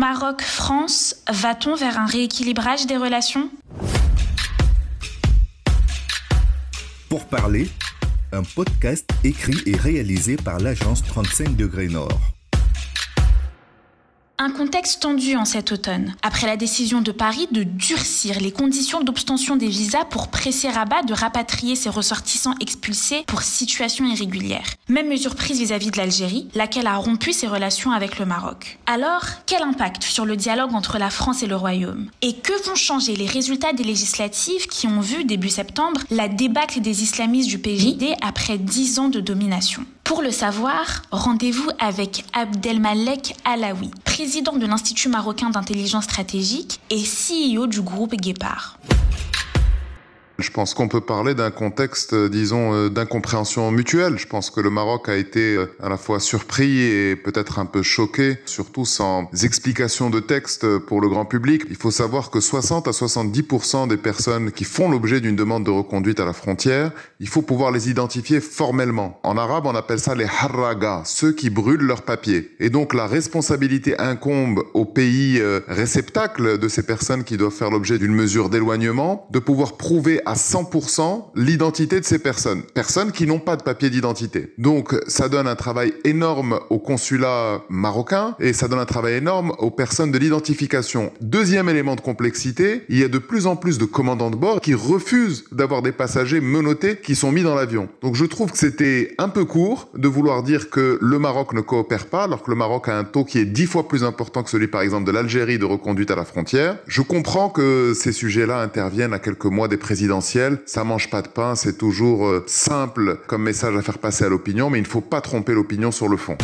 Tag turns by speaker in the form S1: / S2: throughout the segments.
S1: Maroc-France, va-t-on vers un rééquilibrage des relations?
S2: Pour parler, un podcast écrit et réalisé par l'agence 35 degrés Nord.
S1: Un contexte tendu en cet automne, après la décision de Paris de durcir les conditions d'obtention des visas pour presser Rabat de rapatrier ses ressortissants expulsés pour situation irrégulière. Même mesure prise vis-à-vis de l'Algérie, laquelle a rompu ses relations avec le Maroc. Alors, quel impact sur le dialogue entre la France et le Royaume? Et que vont changer les résultats des législatives qui ont vu début septembre la débâcle des islamistes du PJD après dix ans de domination? Pour le savoir, rendez-vous avec Abdelmalek Alaoui, président de l'Institut marocain d'intelligence stratégique et CEO du groupe Guépard.
S3: Je pense qu'on peut parler d'un contexte, euh, disons, euh, d'incompréhension mutuelle. Je pense que le Maroc a été euh, à la fois surpris et peut-être un peu choqué, surtout sans explication de texte pour le grand public. Il faut savoir que 60 à 70% des personnes qui font l'objet d'une demande de reconduite à la frontière, il faut pouvoir les identifier formellement. En arabe, on appelle ça les harraga, ceux qui brûlent leurs papiers. Et donc la responsabilité incombe au pays réceptacle de ces personnes qui doivent faire l'objet d'une mesure d'éloignement, de pouvoir prouver à 100% l'identité de ces personnes. Personnes qui n'ont pas de papier d'identité. Donc ça donne un travail énorme au consulat marocain et ça donne un travail énorme aux personnes de l'identification. Deuxième élément de complexité, il y a de plus en plus de commandants de bord qui refusent d'avoir des passagers menottés qui sont mis dans l'avion. Donc je trouve que c'était un peu court de vouloir dire que le Maroc ne coopère pas alors que le Maroc a un taux qui est dix fois plus important que celui par exemple de l'Algérie de reconduite à la frontière. Je comprends que ces sujets-là interviennent à quelques mois des présidents ça mange pas de pain, c'est toujours euh, simple comme message à faire passer à l'opinion, mais il ne faut pas tromper l'opinion sur le fond.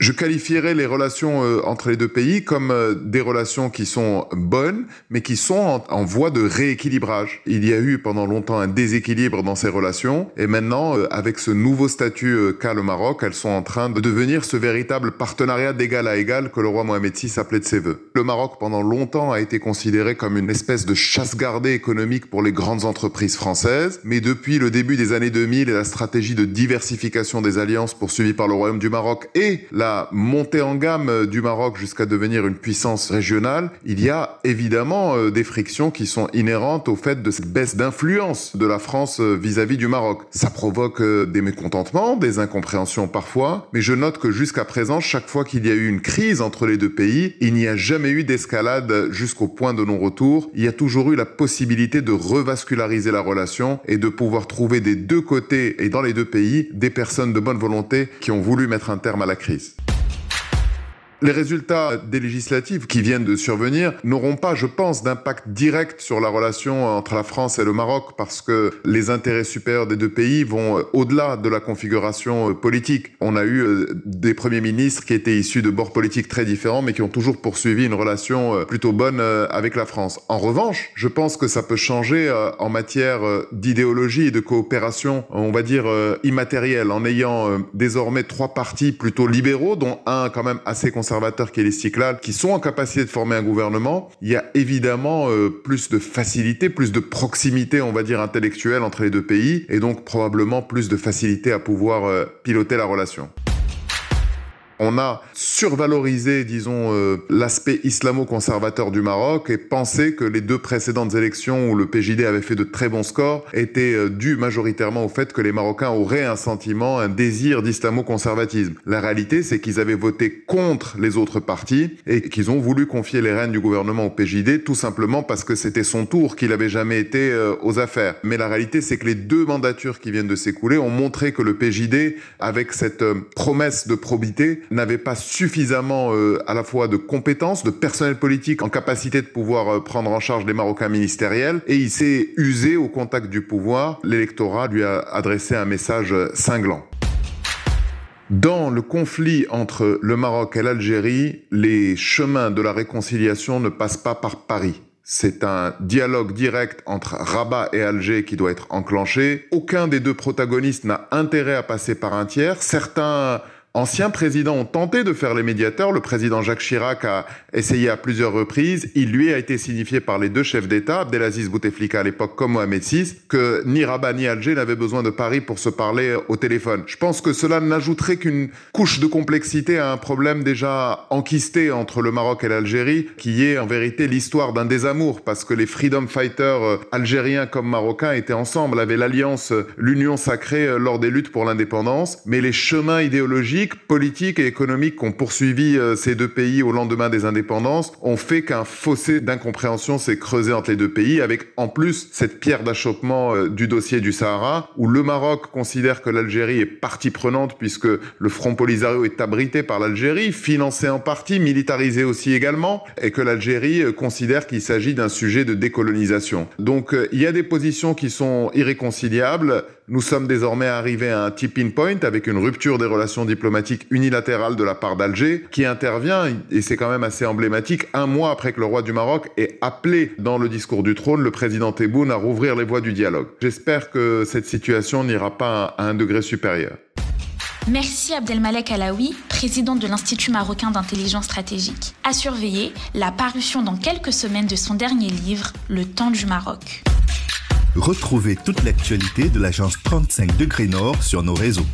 S3: Je qualifierais les relations euh, entre les deux pays comme euh, des relations qui sont bonnes, mais qui sont en, voie de rééquilibrage. Il y a eu pendant longtemps un déséquilibre dans ces relations, et maintenant, euh, avec ce nouveau statut qu'a le Maroc, elles sont en train de devenir ce véritable partenariat d'égal à égal que le roi Mohamed VI appelait de ses voeux. Le Maroc, pendant longtemps, a été considéré comme une espèce de chasse gardée économique pour les grandes entreprises françaises, mais depuis le début des années 2000 et la stratégie de diversification des alliances poursuivie par le Royaume du Maroc et la montée en gamme euh, du Maroc jusqu'à devenir une puissance régionale, il y a évidemment euh, des frictions qui sont inhérentes au fait de cette baisse d'influence de la France euh, vis-à-vis du Maroc. Ça provoque des mécontentements, des incompréhensions parfois, mais je note que jusqu'à présent, chaque fois qu'il y a eu une crise entre les deux pays, il n'y a jamais eu d'escalade jusqu'au point de non-retour. Il y a toujours eu la possibilité de revasculariser la relation et de pouvoir trouver des deux côtés et dans les deux pays des personnes de bonne volonté qui ont voulu mettre un terme à la crise. Les résultats des législatives qui viennent de survenir n'auront pas, je pense, d'impact direct sur la relation entre la France et le Maroc parce que les intérêts supérieurs des deux pays vont euh, au-delà de la configuration euh, politique. On a eu euh, des premiers ministres qui étaient issus de bords politiques très différents mais qui ont toujours poursuivi une relation plutôt bonne avec la France. En revanche, je pense que ça peut changer en matière d'idéologie et de coopération, on va dire immatérielle, en ayant désormais trois partis plutôt libéraux, dont un quand même assez conservateur qui est Cyclades, qui sont en capacité de former un gouvernement, il y a évidemment euh, plus de facilité, plus de proximité, on va dire, intellectuelle entre les deux pays, et donc probablement plus de facilité à pouvoir euh, piloter la relation. On a survalorisé, disons, euh, l'aspect islamo-conservateur du Maroc et pensé que les deux précédentes élections où le PJD avait fait de très bons scores étaient euh, dues majoritairement au fait que les Marocains auraient un sentiment, un désir d'islamo-conservatisme. La réalité, c'est qu'ils avaient voté contre les autres partis et qu'ils ont voulu confier les rênes du gouvernement au PJD tout simplement parce que c'était son tour, qu'il avait jamais été euh, aux affaires. Mais la réalité, c'est que les deux mandatures qui viennent de s'écouler ont montré que le PJD, avec cette promesse de probité, n'avait pas suffisamment euh, à la fois de compétences, de personnel politique en capacité de pouvoir euh, prendre en charge les Marocains ministériels, et il s'est usé au contact du pouvoir. L'électorat lui a adressé un message cinglant. Dans le conflit entre le Maroc et l'Algérie, les chemins de la réconciliation ne passent pas par Paris. C'est un dialogue direct entre Rabat et Alger qui doit être enclenché. Aucun des deux protagonistes n'a intérêt à passer par un tiers. Certains anciens présidents ont tenté de faire les médiateurs. Le président Jacques Chirac a essayé à plusieurs reprises. Il lui a été signifié par les deux chefs d'État, Abdelaziz Bouteflika à l'époque comme Mohamed VI, que ni Rabat ni Alger n'avaient besoin de Paris pour se parler au téléphone. Je pense que cela n'ajouterait qu'une couche de complexité à un problème déjà enquisté entre le Maroc et l'Algérie, qui est en vérité l'histoire d'un désamour, parce que les freedom fighters euh, algériens comme marocains étaient ensemble, avaient l'alliance, euh, l'union sacrée euh, lors des luttes pour l'indépendance, mais les chemins idéologiques, politiques et économiques qu'ont poursuivi ces deux pays au lendemain des indépendances ont fait qu'un fossé d'incompréhension s'est creusé entre les deux pays, avec en plus cette pierre d'achoppement du dossier du Sahara, où le Maroc considère que l'Algérie est partie prenante puisque le Front Polisario est abrité par l'Algérie, financé en partie, militarisé aussi également, et que l'Algérie considère qu'il s'agit d'un sujet de décolonisation. Donc il y a des positions qui sont irréconciliables. Nous sommes désormais arrivés à un tipping point avec une rupture des relations diplomatiques unilatérales de la part d'Alger qui intervient, et c'est quand même assez emblématique, un mois après que le roi du Maroc ait appelé dans le discours du trône le président Tebboune à rouvrir les voies du dialogue. J'espère que cette situation n'ira pas à un degré supérieur.
S1: Merci Abdelmalek Alaoui, président de l'Institut marocain d'intelligence stratégique. À surveiller la parution dans quelques semaines de son dernier livre, Le temps du Maroc.
S2: Retrouvez toute l'actualité de l'agence 35 degrés Nord sur nos réseaux.